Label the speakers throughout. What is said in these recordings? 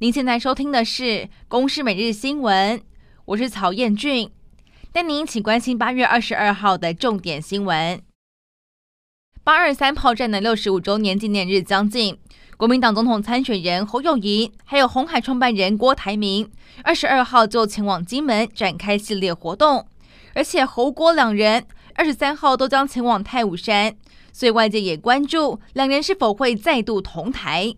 Speaker 1: 您现在收听的是《公视每日新闻》，我是曹彦俊。带您请关心八月二十二号的重点新闻。八二三炮战的六十五周年纪念日将近，国民党总统参选人侯友宜，还有红海创办人郭台铭，二十二号就前往金门展开系列活动，而且侯郭两人二十三号都将前往太武山，所以外界也关注两人是否会再度同台。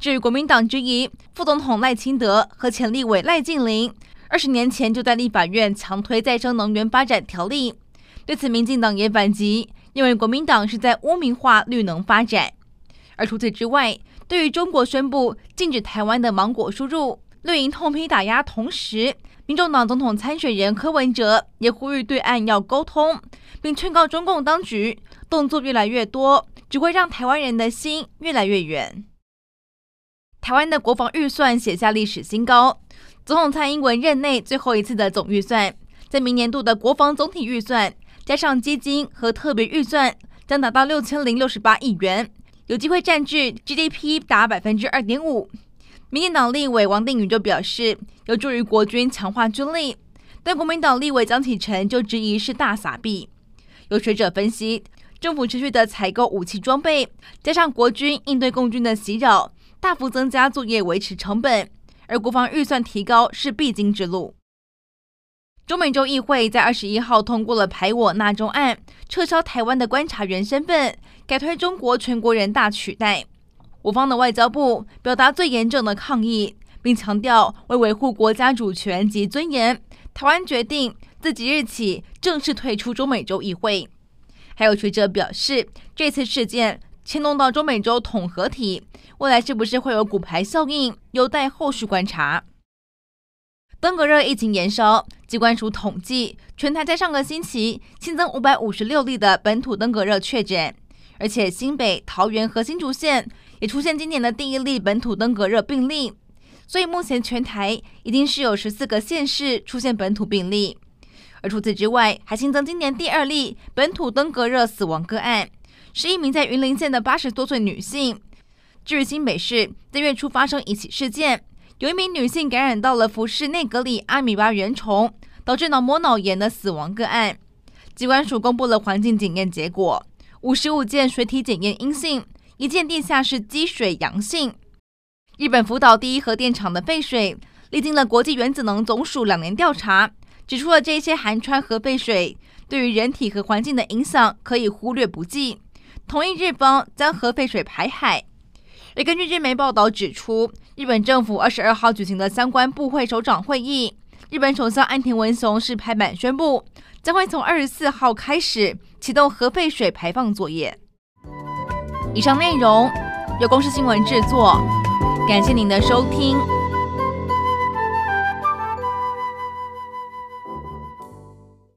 Speaker 1: 至于国民党之一副总统赖清德和前立委赖劲麟二十年前就在立法院强推再生能源发展条例，对此民进党也反击，认为国民党是在污名化绿能发展。而除此之外，对于中国宣布禁止台湾的芒果输入，绿营痛批打压，同时民众党总统参选人柯文哲也呼吁对岸要沟通，并劝告中共当局动作越来越多，只会让台湾人的心越来越远。台湾的国防预算写下历史新高，总统蔡英文任内最后一次的总预算，在明年度的国防总体预算加上基金和特别预算，将达到六千零六十八亿元，有机会占据 GDP 达百分之二点五。民进党立委王定宇就表示，有助于国军强化军力，但国民党立委江启臣就质疑是大撒币。有学者分析，政府持续的采购武器装备，加上国军应对共军的袭扰。大幅增加作业维持成本，而国防预算提高是必经之路。中美洲议会在二十一号通过了排我纳中案，撤销台湾的观察员身份，改推中国全国人大取代。我方的外交部表达最严正的抗议，并强调为维护国家主权及尊严，台湾决定自即日起正式退出中美洲议会。还有学者表示，这次事件。牵动到中美洲统合体，未来是不是会有骨牌效应，有待后续观察。登革热疫情延烧，机关署统计，全台在上个星期新增五百五十六例的本土登革热确诊，而且新北、桃园和新竹县也出现今年的第一例本土登革热病例。所以目前全台已经是有十四个县市出现本土病例，而除此之外，还新增今年第二例本土登革热死亡个案。是一名在云林县的八十多岁女性。至于新北市，在月初发生一起事件，有一名女性感染到了福氏内格里阿米巴原虫，导致脑膜脑炎的死亡个案。机关署公布了环境检验结果，五十五件水体检验阴性，一件地下室积水阳性。日本福岛第一核电厂的废水，历经了国际原子能总署两年调查，指出了这些含氚核废水对于人体和环境的影响可以忽略不计。同意日方将核废水排海，而根据日媒报道指出，日本政府二十二号举行的相关部会首长会议，日本首相岸田文雄是拍板宣布，将会从二十四号开始启动核废水排放作业。以上内容由公司新闻制作，感谢您的收听。